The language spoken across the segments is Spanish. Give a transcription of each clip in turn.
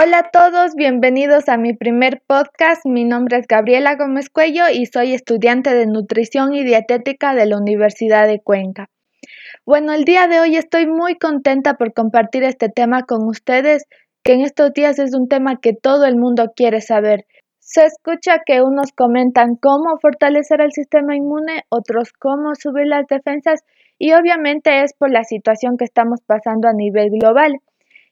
Hola a todos, bienvenidos a mi primer podcast. Mi nombre es Gabriela Gómez Cuello y soy estudiante de nutrición y dietética de la Universidad de Cuenca. Bueno, el día de hoy estoy muy contenta por compartir este tema con ustedes, que en estos días es un tema que todo el mundo quiere saber. Se escucha que unos comentan cómo fortalecer el sistema inmune, otros cómo subir las defensas y obviamente es por la situación que estamos pasando a nivel global.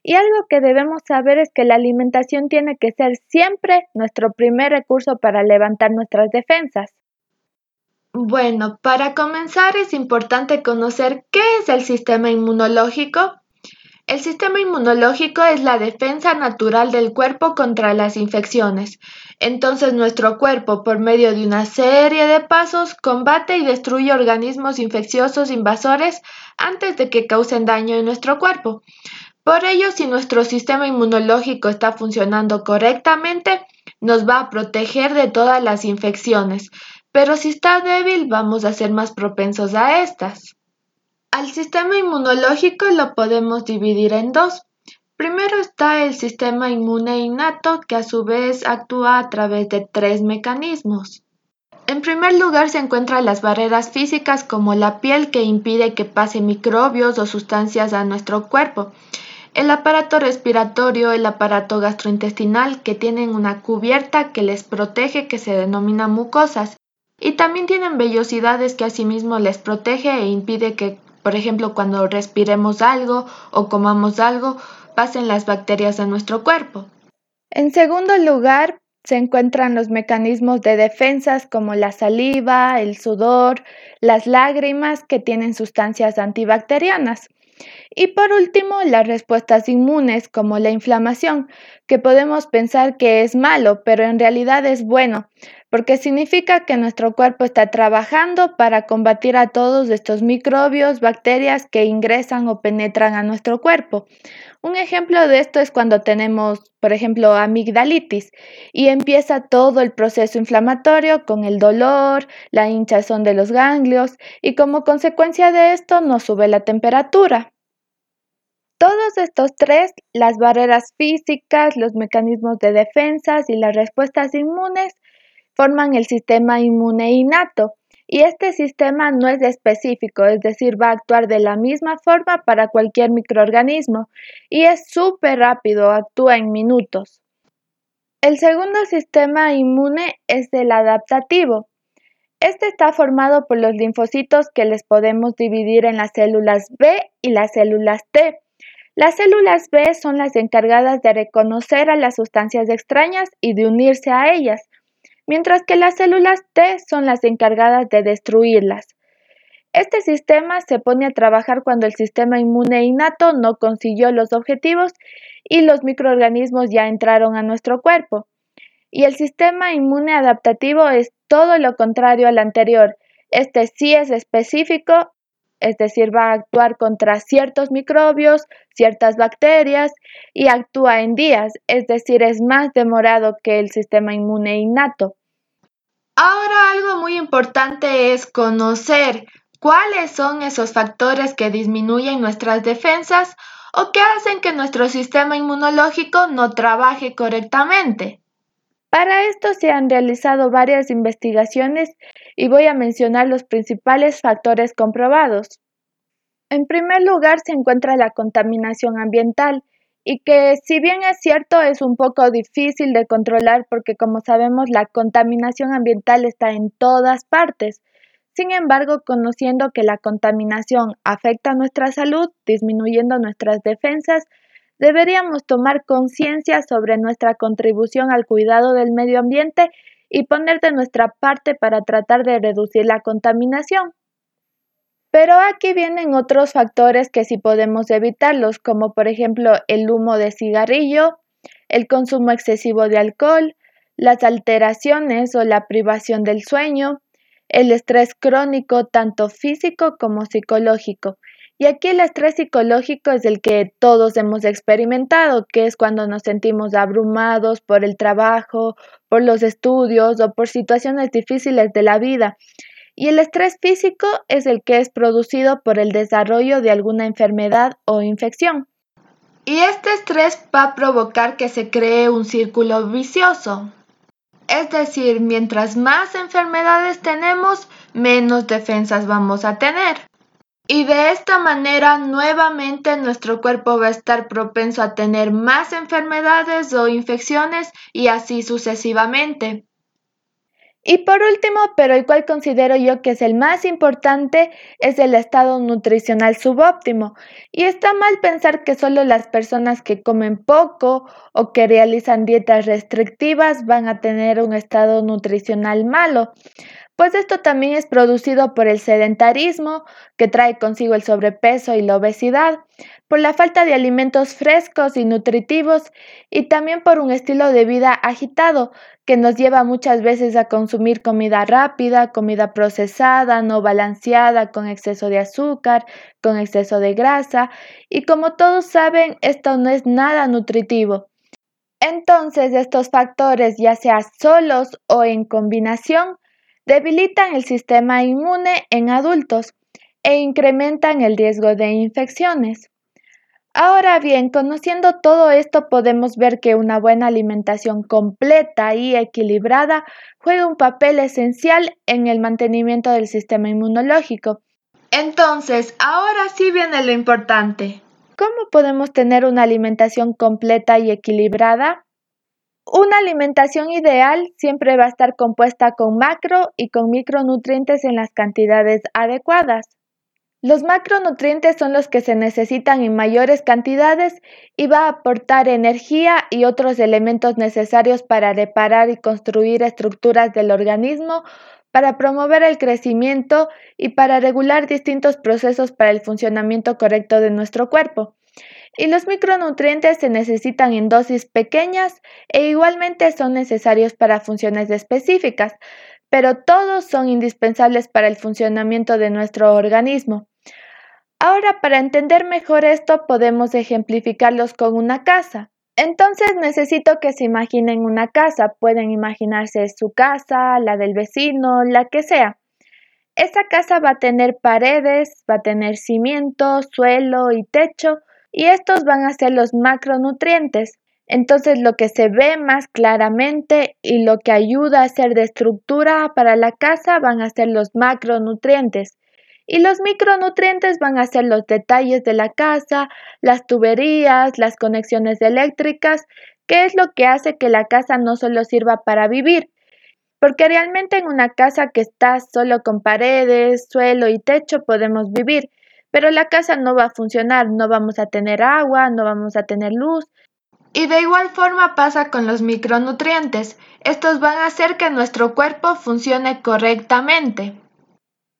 Y algo que debemos saber es que la alimentación tiene que ser siempre nuestro primer recurso para levantar nuestras defensas. Bueno, para comenzar es importante conocer qué es el sistema inmunológico. El sistema inmunológico es la defensa natural del cuerpo contra las infecciones. Entonces nuestro cuerpo, por medio de una serie de pasos, combate y destruye organismos infecciosos invasores antes de que causen daño en nuestro cuerpo. Por ello, si nuestro sistema inmunológico está funcionando correctamente, nos va a proteger de todas las infecciones, pero si está débil, vamos a ser más propensos a estas. Al sistema inmunológico lo podemos dividir en dos. Primero está el sistema inmune innato, que a su vez actúa a través de tres mecanismos. En primer lugar se encuentran las barreras físicas como la piel que impide que pase microbios o sustancias a nuestro cuerpo el aparato respiratorio, el aparato gastrointestinal, que tienen una cubierta que les protege que se denomina mucosas, y también tienen vellosidades que asimismo les protege e impide que, por ejemplo, cuando respiremos algo o comamos algo, pasen las bacterias a nuestro cuerpo. En segundo lugar, se encuentran los mecanismos de defensas como la saliva, el sudor, las lágrimas que tienen sustancias antibacterianas. Y por último, las respuestas inmunes como la inflamación, que podemos pensar que es malo, pero en realidad es bueno, porque significa que nuestro cuerpo está trabajando para combatir a todos estos microbios, bacterias que ingresan o penetran a nuestro cuerpo. Un ejemplo de esto es cuando tenemos, por ejemplo, amigdalitis y empieza todo el proceso inflamatorio con el dolor, la hinchazón de los ganglios y como consecuencia de esto nos sube la temperatura. Todos estos tres, las barreras físicas, los mecanismos de defensas y las respuestas inmunes, forman el sistema inmune innato. Y este sistema no es específico, es decir, va a actuar de la misma forma para cualquier microorganismo y es súper rápido, actúa en minutos. El segundo sistema inmune es el adaptativo. Este está formado por los linfocitos que les podemos dividir en las células B y las células T. Las células B son las encargadas de reconocer a las sustancias extrañas y de unirse a ellas, mientras que las células T son las encargadas de destruirlas. Este sistema se pone a trabajar cuando el sistema inmune innato no consiguió los objetivos y los microorganismos ya entraron a nuestro cuerpo. Y el sistema inmune adaptativo es todo lo contrario al anterior. Este sí es específico es decir, va a actuar contra ciertos microbios, ciertas bacterias y actúa en días, es decir, es más demorado que el sistema inmune innato. Ahora algo muy importante es conocer cuáles son esos factores que disminuyen nuestras defensas o que hacen que nuestro sistema inmunológico no trabaje correctamente. Para esto se han realizado varias investigaciones y voy a mencionar los principales factores comprobados. En primer lugar se encuentra la contaminación ambiental y que si bien es cierto es un poco difícil de controlar porque como sabemos la contaminación ambiental está en todas partes. Sin embargo, conociendo que la contaminación afecta a nuestra salud, disminuyendo nuestras defensas, deberíamos tomar conciencia sobre nuestra contribución al cuidado del medio ambiente y poner de nuestra parte para tratar de reducir la contaminación. Pero aquí vienen otros factores que sí podemos evitarlos, como por ejemplo el humo de cigarrillo, el consumo excesivo de alcohol, las alteraciones o la privación del sueño, el estrés crónico tanto físico como psicológico y aquí el estrés psicológico es el que todos hemos experimentado, que es cuando nos sentimos abrumados por el trabajo, por los estudios o por situaciones difíciles de la vida. Y el estrés físico es el que es producido por el desarrollo de alguna enfermedad o infección. Y este estrés va a provocar que se cree un círculo vicioso. Es decir, mientras más enfermedades tenemos, menos defensas vamos a tener. Y de esta manera nuevamente nuestro cuerpo va a estar propenso a tener más enfermedades o infecciones y así sucesivamente. Y por último, pero el cual considero yo que es el más importante, es el estado nutricional subóptimo. Y está mal pensar que solo las personas que comen poco o que realizan dietas restrictivas van a tener un estado nutricional malo pues esto también es producido por el sedentarismo, que trae consigo el sobrepeso y la obesidad, por la falta de alimentos frescos y nutritivos, y también por un estilo de vida agitado, que nos lleva muchas veces a consumir comida rápida, comida procesada, no balanceada, con exceso de azúcar, con exceso de grasa, y como todos saben, esto no es nada nutritivo. Entonces, estos factores, ya sea solos o en combinación, debilitan el sistema inmune en adultos e incrementan el riesgo de infecciones. Ahora bien, conociendo todo esto podemos ver que una buena alimentación completa y equilibrada juega un papel esencial en el mantenimiento del sistema inmunológico. Entonces, ahora sí viene lo importante. ¿Cómo podemos tener una alimentación completa y equilibrada? Una alimentación ideal siempre va a estar compuesta con macro y con micronutrientes en las cantidades adecuadas. Los macronutrientes son los que se necesitan en mayores cantidades y va a aportar energía y otros elementos necesarios para reparar y construir estructuras del organismo, para promover el crecimiento y para regular distintos procesos para el funcionamiento correcto de nuestro cuerpo y los micronutrientes se necesitan en dosis pequeñas e igualmente son necesarios para funciones específicas, pero todos son indispensables para el funcionamiento de nuestro organismo. Ahora, para entender mejor esto, podemos ejemplificarlos con una casa. Entonces necesito que se imaginen una casa. Pueden imaginarse su casa, la del vecino, la que sea. Esa casa va a tener paredes, va a tener cimiento, suelo y techo, y estos van a ser los macronutrientes. Entonces lo que se ve más claramente y lo que ayuda a ser de estructura para la casa van a ser los macronutrientes. Y los micronutrientes van a ser los detalles de la casa, las tuberías, las conexiones eléctricas, que es lo que hace que la casa no solo sirva para vivir, porque realmente en una casa que está solo con paredes, suelo y techo podemos vivir, pero la casa no va a funcionar, no vamos a tener agua, no vamos a tener luz. Y de igual forma pasa con los micronutrientes. Estos van a hacer que nuestro cuerpo funcione correctamente.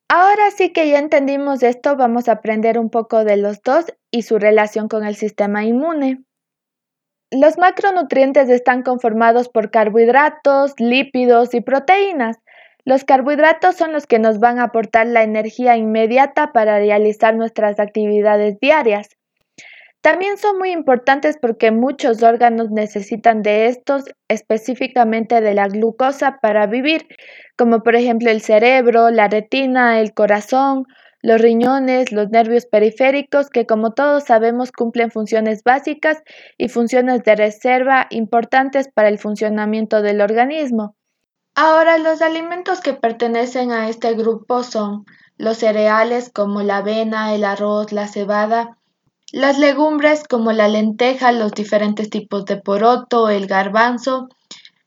Ahora sí que ya entendimos esto, vamos a aprender un poco de los dos y su relación con el sistema inmune. Los macronutrientes están conformados por carbohidratos, lípidos y proteínas. Los carbohidratos son los que nos van a aportar la energía inmediata para realizar nuestras actividades diarias. También son muy importantes porque muchos órganos necesitan de estos, específicamente de la glucosa, para vivir, como por ejemplo el cerebro, la retina, el corazón, los riñones, los nervios periféricos, que como todos sabemos cumplen funciones básicas y funciones de reserva importantes para el funcionamiento del organismo. Ahora, los alimentos que pertenecen a este grupo son los cereales como la avena, el arroz, la cebada, las legumbres como la lenteja, los diferentes tipos de poroto, el garbanzo,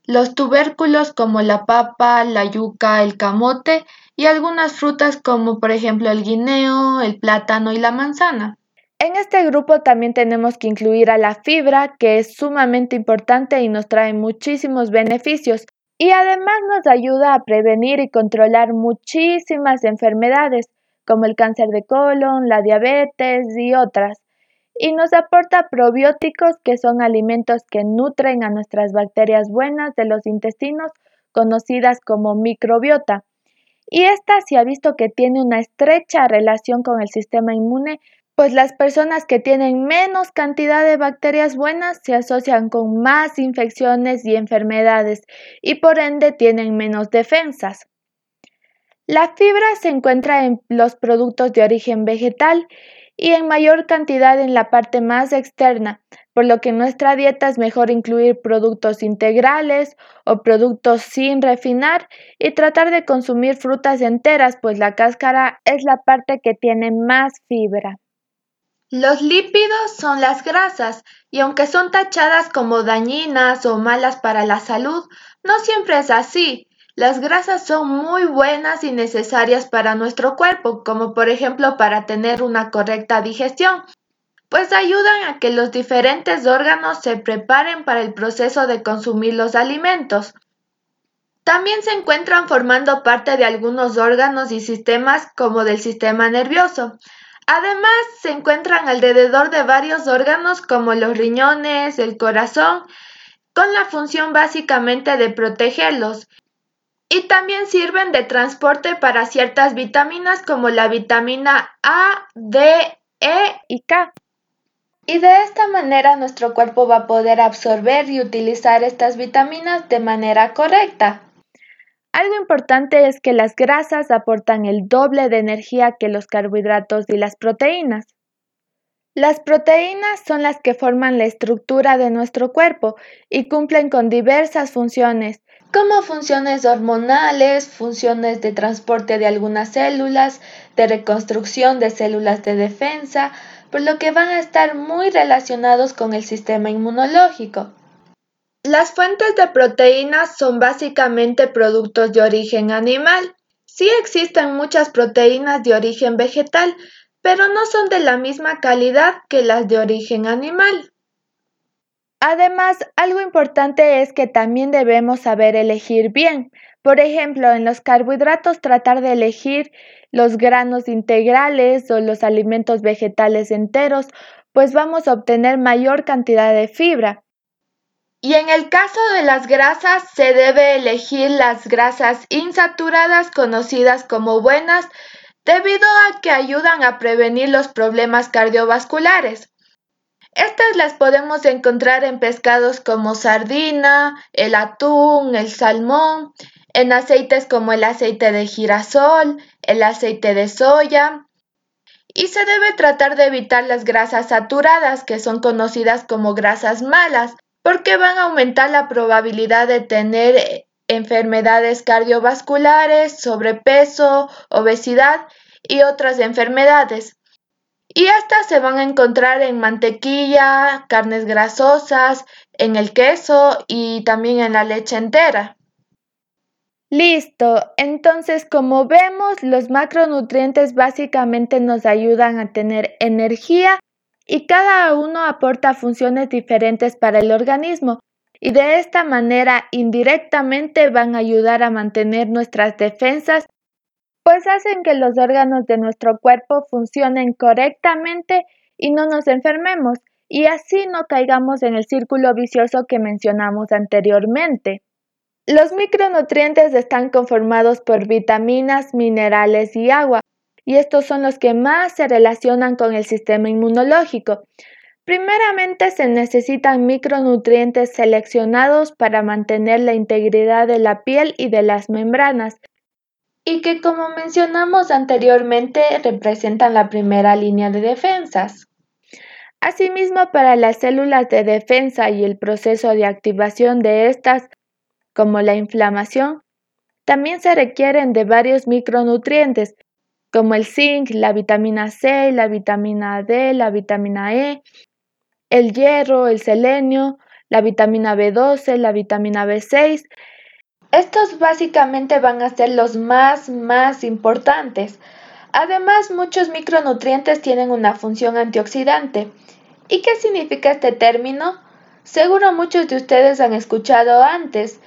los tubérculos como la papa, la yuca, el camote y algunas frutas como por ejemplo el guineo, el plátano y la manzana. En este grupo también tenemos que incluir a la fibra, que es sumamente importante y nos trae muchísimos beneficios, y además nos ayuda a prevenir y controlar muchísimas enfermedades como el cáncer de colon, la diabetes y otras. Y nos aporta probióticos que son alimentos que nutren a nuestras bacterias buenas de los intestinos conocidas como microbiota. Y esta se ha visto que tiene una estrecha relación con el sistema inmune pues las personas que tienen menos cantidad de bacterias buenas se asocian con más infecciones y enfermedades y por ende tienen menos defensas. La fibra se encuentra en los productos de origen vegetal y en mayor cantidad en la parte más externa, por lo que en nuestra dieta es mejor incluir productos integrales o productos sin refinar y tratar de consumir frutas enteras, pues la cáscara es la parte que tiene más fibra. Los lípidos son las grasas y aunque son tachadas como dañinas o malas para la salud, no siempre es así. Las grasas son muy buenas y necesarias para nuestro cuerpo, como por ejemplo para tener una correcta digestión, pues ayudan a que los diferentes órganos se preparen para el proceso de consumir los alimentos. También se encuentran formando parte de algunos órganos y sistemas como del sistema nervioso. Además, se encuentran alrededor de varios órganos como los riñones, el corazón, con la función básicamente de protegerlos. Y también sirven de transporte para ciertas vitaminas como la vitamina A, D, E y K. Y de esta manera nuestro cuerpo va a poder absorber y utilizar estas vitaminas de manera correcta. Algo importante es que las grasas aportan el doble de energía que los carbohidratos y las proteínas. Las proteínas son las que forman la estructura de nuestro cuerpo y cumplen con diversas funciones, como funciones hormonales, funciones de transporte de algunas células, de reconstrucción de células de defensa, por lo que van a estar muy relacionados con el sistema inmunológico. Las fuentes de proteínas son básicamente productos de origen animal. Sí existen muchas proteínas de origen vegetal, pero no son de la misma calidad que las de origen animal. Además, algo importante es que también debemos saber elegir bien. Por ejemplo, en los carbohidratos tratar de elegir los granos integrales o los alimentos vegetales enteros, pues vamos a obtener mayor cantidad de fibra. Y en el caso de las grasas, se debe elegir las grasas insaturadas conocidas como buenas debido a que ayudan a prevenir los problemas cardiovasculares. Estas las podemos encontrar en pescados como sardina, el atún, el salmón, en aceites como el aceite de girasol, el aceite de soya. Y se debe tratar de evitar las grasas saturadas, que son conocidas como grasas malas, porque van a aumentar la probabilidad de tener enfermedades cardiovasculares, sobrepeso, obesidad y otras enfermedades. Y estas se van a encontrar en mantequilla, carnes grasosas, en el queso y también en la leche entera. Listo, entonces como vemos, los macronutrientes básicamente nos ayudan a tener energía y cada uno aporta funciones diferentes para el organismo y de esta manera indirectamente van a ayudar a mantener nuestras defensas pues hacen que los órganos de nuestro cuerpo funcionen correctamente y no nos enfermemos, y así no caigamos en el círculo vicioso que mencionamos anteriormente. Los micronutrientes están conformados por vitaminas, minerales y agua, y estos son los que más se relacionan con el sistema inmunológico. Primeramente se necesitan micronutrientes seleccionados para mantener la integridad de la piel y de las membranas, y que como mencionamos anteriormente representan la primera línea de defensas. Asimismo, para las células de defensa y el proceso de activación de estas, como la inflamación, también se requieren de varios micronutrientes, como el zinc, la vitamina C, la vitamina D, la vitamina E, el hierro, el selenio, la vitamina B12, la vitamina B6, estos básicamente van a ser los más, más importantes. Además, muchos micronutrientes tienen una función antioxidante. ¿Y qué significa este término? Seguro muchos de ustedes han escuchado antes.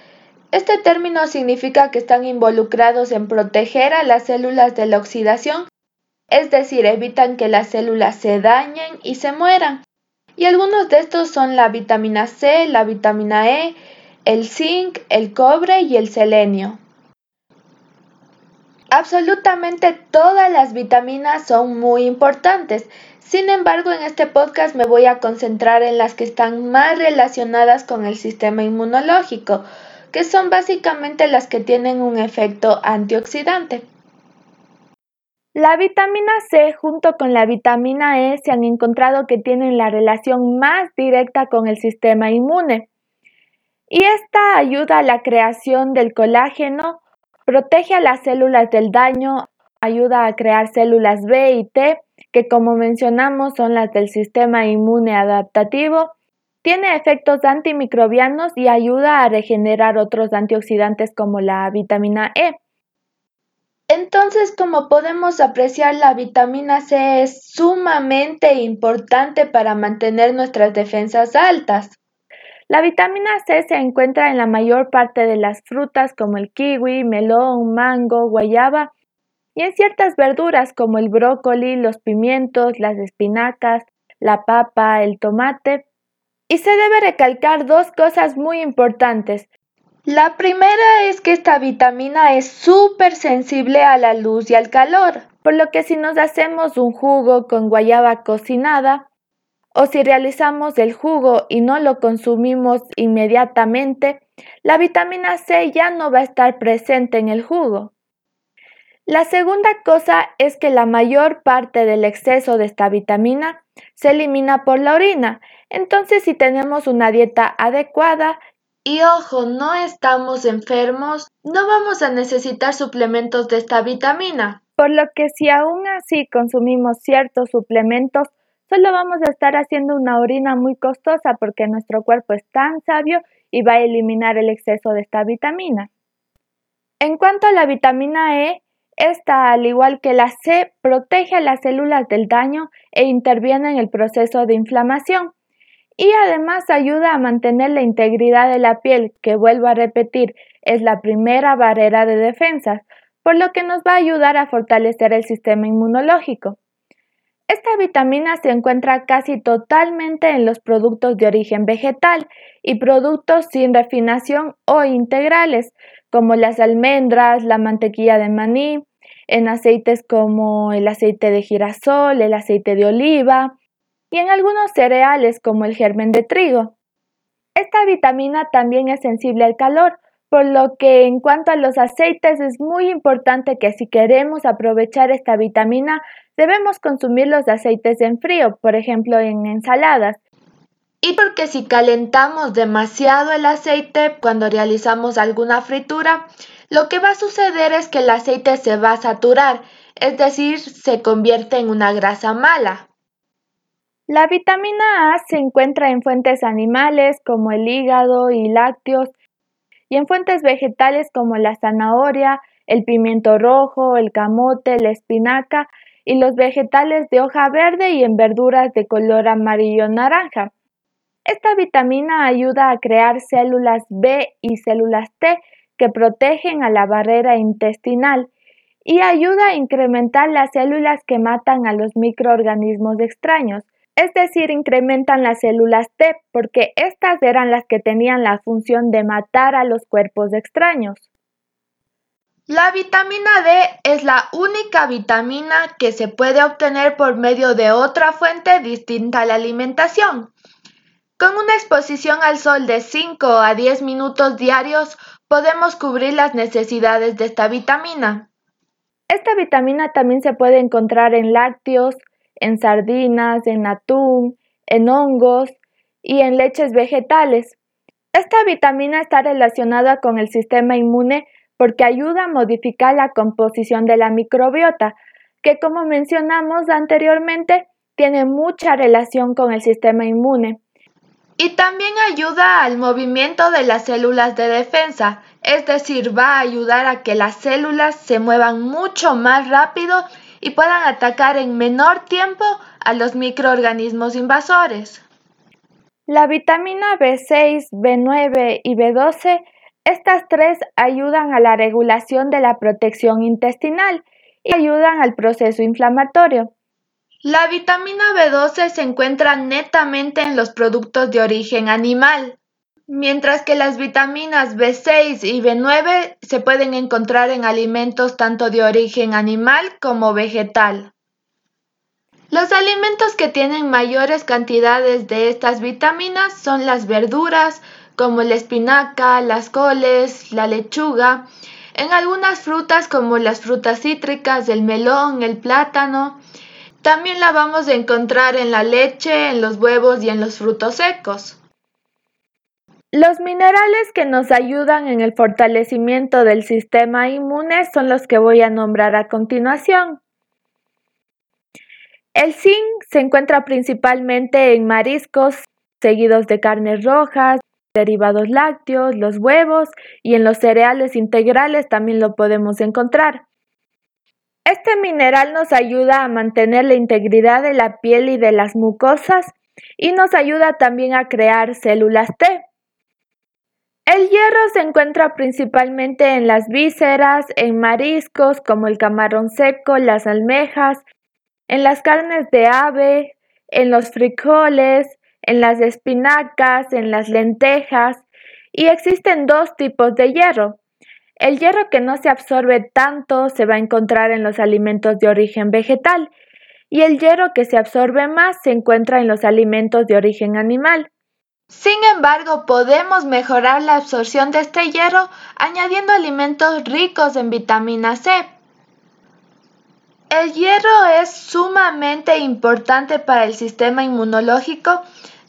Este término significa que están involucrados en proteger a las células de la oxidación, es decir, evitan que las células se dañen y se mueran. Y algunos de estos son la vitamina C, la vitamina E, el zinc, el cobre y el selenio. Absolutamente todas las vitaminas son muy importantes. Sin embargo, en este podcast me voy a concentrar en las que están más relacionadas con el sistema inmunológico, que son básicamente las que tienen un efecto antioxidante. La vitamina C junto con la vitamina E se han encontrado que tienen la relación más directa con el sistema inmune. Y esta ayuda a la creación del colágeno, protege a las células del daño, ayuda a crear células B y T, que como mencionamos son las del sistema inmune adaptativo, tiene efectos antimicrobianos y ayuda a regenerar otros antioxidantes como la vitamina E. Entonces, como podemos apreciar, la vitamina C es sumamente importante para mantener nuestras defensas altas. La vitamina C se encuentra en la mayor parte de las frutas como el kiwi, melón, mango, guayaba y en ciertas verduras como el brócoli, los pimientos, las espinacas, la papa, el tomate. Y se debe recalcar dos cosas muy importantes. La primera es que esta vitamina es súper sensible a la luz y al calor, por lo que si nos hacemos un jugo con guayaba cocinada o si realizamos el jugo y no lo consumimos inmediatamente, la vitamina C ya no va a estar presente en el jugo. La segunda cosa es que la mayor parte del exceso de esta vitamina se elimina por la orina, entonces si tenemos una dieta adecuada y ojo, no estamos enfermos, no vamos a necesitar suplementos de esta vitamina. Por lo que si aún así consumimos ciertos suplementos, solo vamos a estar haciendo una orina muy costosa porque nuestro cuerpo es tan sabio y va a eliminar el exceso de esta vitamina. En cuanto a la vitamina E, esta, al igual que la C, protege a las células del daño e interviene en el proceso de inflamación y además ayuda a mantener la integridad de la piel, que vuelvo a repetir, es la primera barrera de defensas, por lo que nos va a ayudar a fortalecer el sistema inmunológico. Esta vitamina se encuentra casi totalmente en los productos de origen vegetal y productos sin refinación o integrales, como las almendras, la mantequilla de maní, en aceites como el aceite de girasol, el aceite de oliva, y en algunos cereales como el germen de trigo. Esta vitamina también es sensible al calor, por lo que en cuanto a los aceites es muy importante que si queremos aprovechar esta vitamina debemos consumir los aceites en frío, por ejemplo en ensaladas. Y porque si calentamos demasiado el aceite cuando realizamos alguna fritura, lo que va a suceder es que el aceite se va a saturar, es decir, se convierte en una grasa mala. La vitamina A se encuentra en fuentes animales como el hígado y lácteos y en fuentes vegetales como la zanahoria, el pimiento rojo, el camote, la espinaca y los vegetales de hoja verde y en verduras de color amarillo naranja. Esta vitamina ayuda a crear células B y células T que protegen a la barrera intestinal y ayuda a incrementar las células que matan a los microorganismos extraños es decir, incrementan las células T porque estas eran las que tenían la función de matar a los cuerpos extraños. La vitamina D es la única vitamina que se puede obtener por medio de otra fuente distinta a la alimentación. Con una exposición al sol de 5 a 10 minutos diarios podemos cubrir las necesidades de esta vitamina. Esta vitamina también se puede encontrar en lácteos, en sardinas, en atún, en hongos y en leches vegetales. Esta vitamina está relacionada con el sistema inmune porque ayuda a modificar la composición de la microbiota, que como mencionamos anteriormente, tiene mucha relación con el sistema inmune. Y también ayuda al movimiento de las células de defensa, es decir, va a ayudar a que las células se muevan mucho más rápido y puedan atacar en menor tiempo a los microorganismos invasores. La vitamina B6, B9 y B12, estas tres ayudan a la regulación de la protección intestinal y ayudan al proceso inflamatorio. La vitamina B12 se encuentra netamente en los productos de origen animal, mientras que las vitaminas B6 y B9 se pueden encontrar en alimentos tanto de origen animal como vegetal. Los alimentos que tienen mayores cantidades de estas vitaminas son las verduras, como la espinaca, las coles, la lechuga, en algunas frutas como las frutas cítricas, el melón, el plátano. También la vamos a encontrar en la leche, en los huevos y en los frutos secos. Los minerales que nos ayudan en el fortalecimiento del sistema inmune son los que voy a nombrar a continuación. El zinc se encuentra principalmente en mariscos, seguidos de carnes rojas, derivados lácteos, los huevos y en los cereales integrales también lo podemos encontrar. Este mineral nos ayuda a mantener la integridad de la piel y de las mucosas y nos ayuda también a crear células T. El hierro se encuentra principalmente en las vísceras, en mariscos como el camarón seco, las almejas, en las carnes de ave, en los frijoles, en las espinacas, en las lentejas, y existen dos tipos de hierro. El hierro que no se absorbe tanto se va a encontrar en los alimentos de origen vegetal y el hierro que se absorbe más se encuentra en los alimentos de origen animal. Sin embargo, podemos mejorar la absorción de este hierro añadiendo alimentos ricos en vitamina C. El hierro es sumamente importante para el sistema inmunológico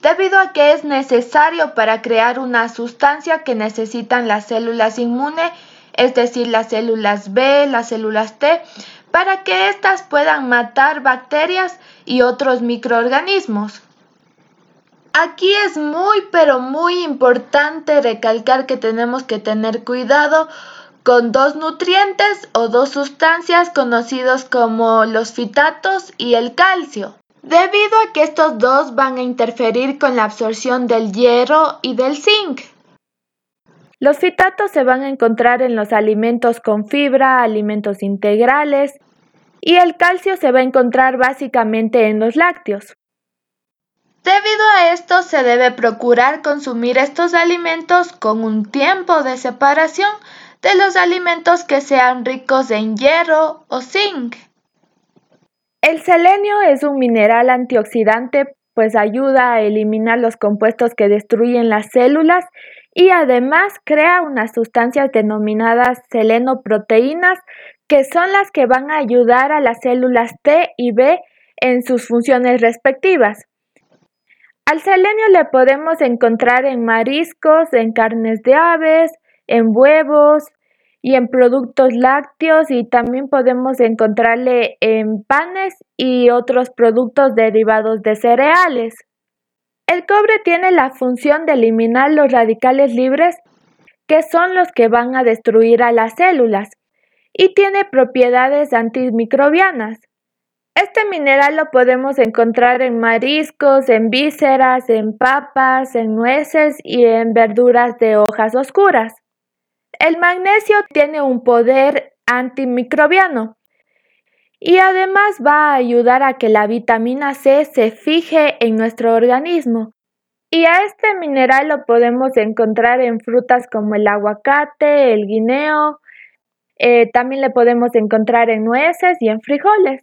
debido a que es necesario para crear una sustancia que necesitan las células inmunes, es decir, las células B, las células T, para que éstas puedan matar bacterias y otros microorganismos. Aquí es muy pero muy importante recalcar que tenemos que tener cuidado con dos nutrientes o dos sustancias conocidos como los fitatos y el calcio debido a que estos dos van a interferir con la absorción del hierro y del zinc. Los fitatos se van a encontrar en los alimentos con fibra, alimentos integrales, y el calcio se va a encontrar básicamente en los lácteos. Debido a esto se debe procurar consumir estos alimentos con un tiempo de separación de los alimentos que sean ricos en hierro o zinc. El selenio es un mineral antioxidante, pues ayuda a eliminar los compuestos que destruyen las células y además crea unas sustancias denominadas selenoproteínas que son las que van a ayudar a las células T y B en sus funciones respectivas. Al selenio le podemos encontrar en mariscos, en carnes de aves, en huevos, y en productos lácteos y también podemos encontrarle en panes y otros productos derivados de cereales. El cobre tiene la función de eliminar los radicales libres que son los que van a destruir a las células y tiene propiedades antimicrobianas. Este mineral lo podemos encontrar en mariscos, en vísceras, en papas, en nueces y en verduras de hojas oscuras. El magnesio tiene un poder antimicrobiano y además va a ayudar a que la vitamina C se fije en nuestro organismo. Y a este mineral lo podemos encontrar en frutas como el aguacate, el guineo, eh, también le podemos encontrar en nueces y en frijoles.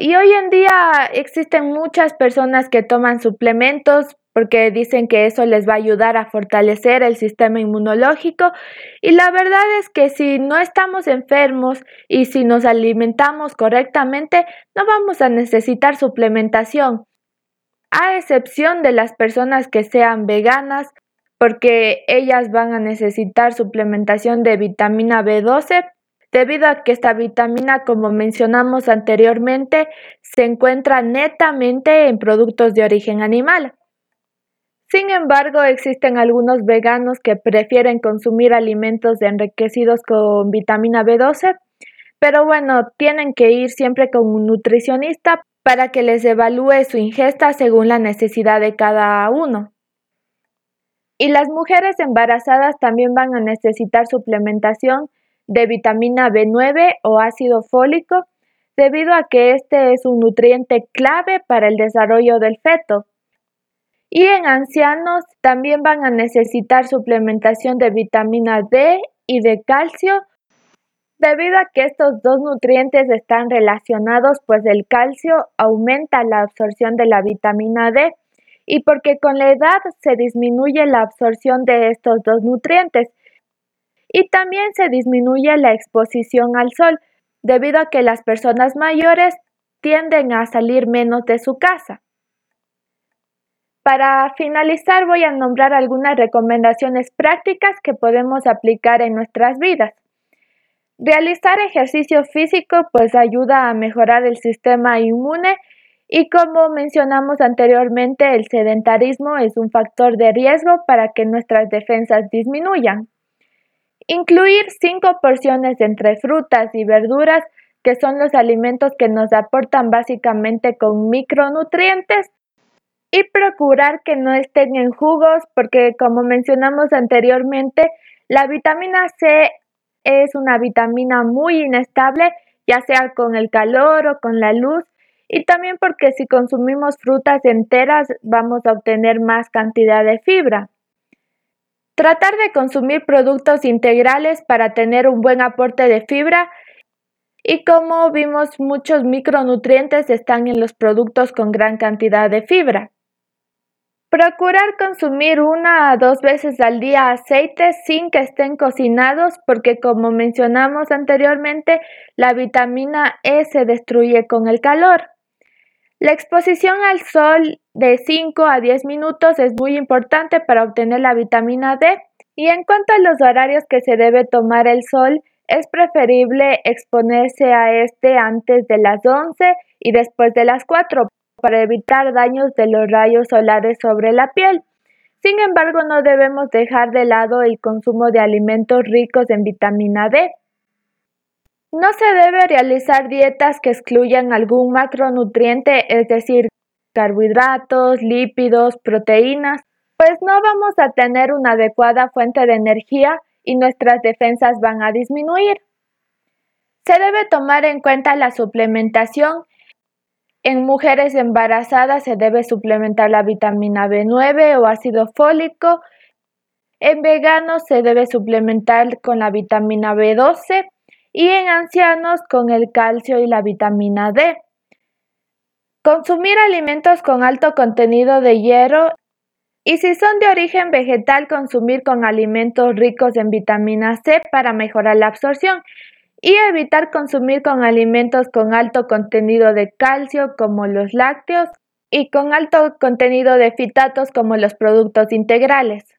Y hoy en día existen muchas personas que toman suplementos porque dicen que eso les va a ayudar a fortalecer el sistema inmunológico. Y la verdad es que si no estamos enfermos y si nos alimentamos correctamente, no vamos a necesitar suplementación, a excepción de las personas que sean veganas, porque ellas van a necesitar suplementación de vitamina B12 debido a que esta vitamina, como mencionamos anteriormente, se encuentra netamente en productos de origen animal. Sin embargo, existen algunos veganos que prefieren consumir alimentos enriquecidos con vitamina B12, pero bueno, tienen que ir siempre con un nutricionista para que les evalúe su ingesta según la necesidad de cada uno. Y las mujeres embarazadas también van a necesitar suplementación de vitamina B9 o ácido fólico, debido a que este es un nutriente clave para el desarrollo del feto. Y en ancianos también van a necesitar suplementación de vitamina D y de calcio debido a que estos dos nutrientes están relacionados, pues el calcio aumenta la absorción de la vitamina D y porque con la edad se disminuye la absorción de estos dos nutrientes y también se disminuye la exposición al sol, debido a que las personas mayores tienden a salir menos de su casa. Para finalizar voy a nombrar algunas recomendaciones prácticas que podemos aplicar en nuestras vidas. Realizar ejercicio físico pues ayuda a mejorar el sistema inmune y como mencionamos anteriormente el sedentarismo es un factor de riesgo para que nuestras defensas disminuyan. Incluir cinco porciones entre frutas y verduras que son los alimentos que nos aportan básicamente con micronutrientes y procurar que no estén en jugos porque como mencionamos anteriormente, la vitamina C es una vitamina muy inestable, ya sea con el calor o con la luz, y también porque si consumimos frutas enteras vamos a obtener más cantidad de fibra. Tratar de consumir productos integrales para tener un buen aporte de fibra y como vimos muchos micronutrientes están en los productos con gran cantidad de fibra. Procurar consumir una a dos veces al día aceites sin que estén cocinados porque como mencionamos anteriormente, la vitamina E se destruye con el calor. La exposición al sol de 5 a 10 minutos es muy importante para obtener la vitamina D y en cuanto a los horarios que se debe tomar el sol, es preferible exponerse a este antes de las 11 y después de las 4 para evitar daños de los rayos solares sobre la piel. Sin embargo, no debemos dejar de lado el consumo de alimentos ricos en vitamina D. No se debe realizar dietas que excluyan algún macronutriente, es decir, carbohidratos, lípidos, proteínas, pues no vamos a tener una adecuada fuente de energía y nuestras defensas van a disminuir. Se debe tomar en cuenta la suplementación en mujeres embarazadas se debe suplementar la vitamina B9 o ácido fólico. En veganos se debe suplementar con la vitamina B12 y en ancianos con el calcio y la vitamina D. Consumir alimentos con alto contenido de hierro y si son de origen vegetal, consumir con alimentos ricos en vitamina C para mejorar la absorción y evitar consumir con alimentos con alto contenido de calcio como los lácteos y con alto contenido de fitatos como los productos integrales.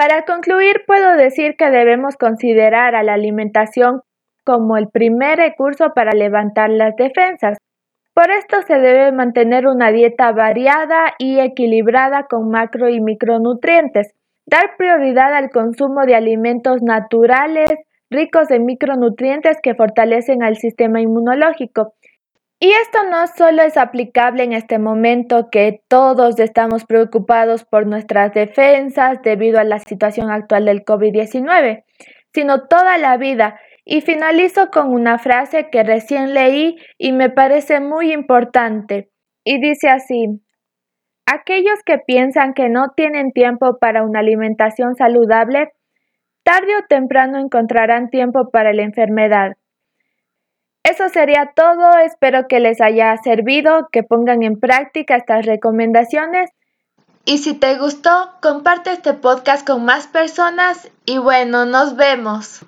Para concluir, puedo decir que debemos considerar a la alimentación como el primer recurso para levantar las defensas. Por esto se debe mantener una dieta variada y equilibrada con macro y micronutrientes, dar prioridad al consumo de alimentos naturales, ricos en micronutrientes que fortalecen al sistema inmunológico. Y esto no solo es aplicable en este momento que todos estamos preocupados por nuestras defensas debido a la situación actual del COVID-19, sino toda la vida. Y finalizo con una frase que recién leí y me parece muy importante. Y dice así, aquellos que piensan que no tienen tiempo para una alimentación saludable Tarde o temprano encontrarán tiempo para la enfermedad. Eso sería todo, espero que les haya servido, que pongan en práctica estas recomendaciones. Y si te gustó, comparte este podcast con más personas y bueno, nos vemos.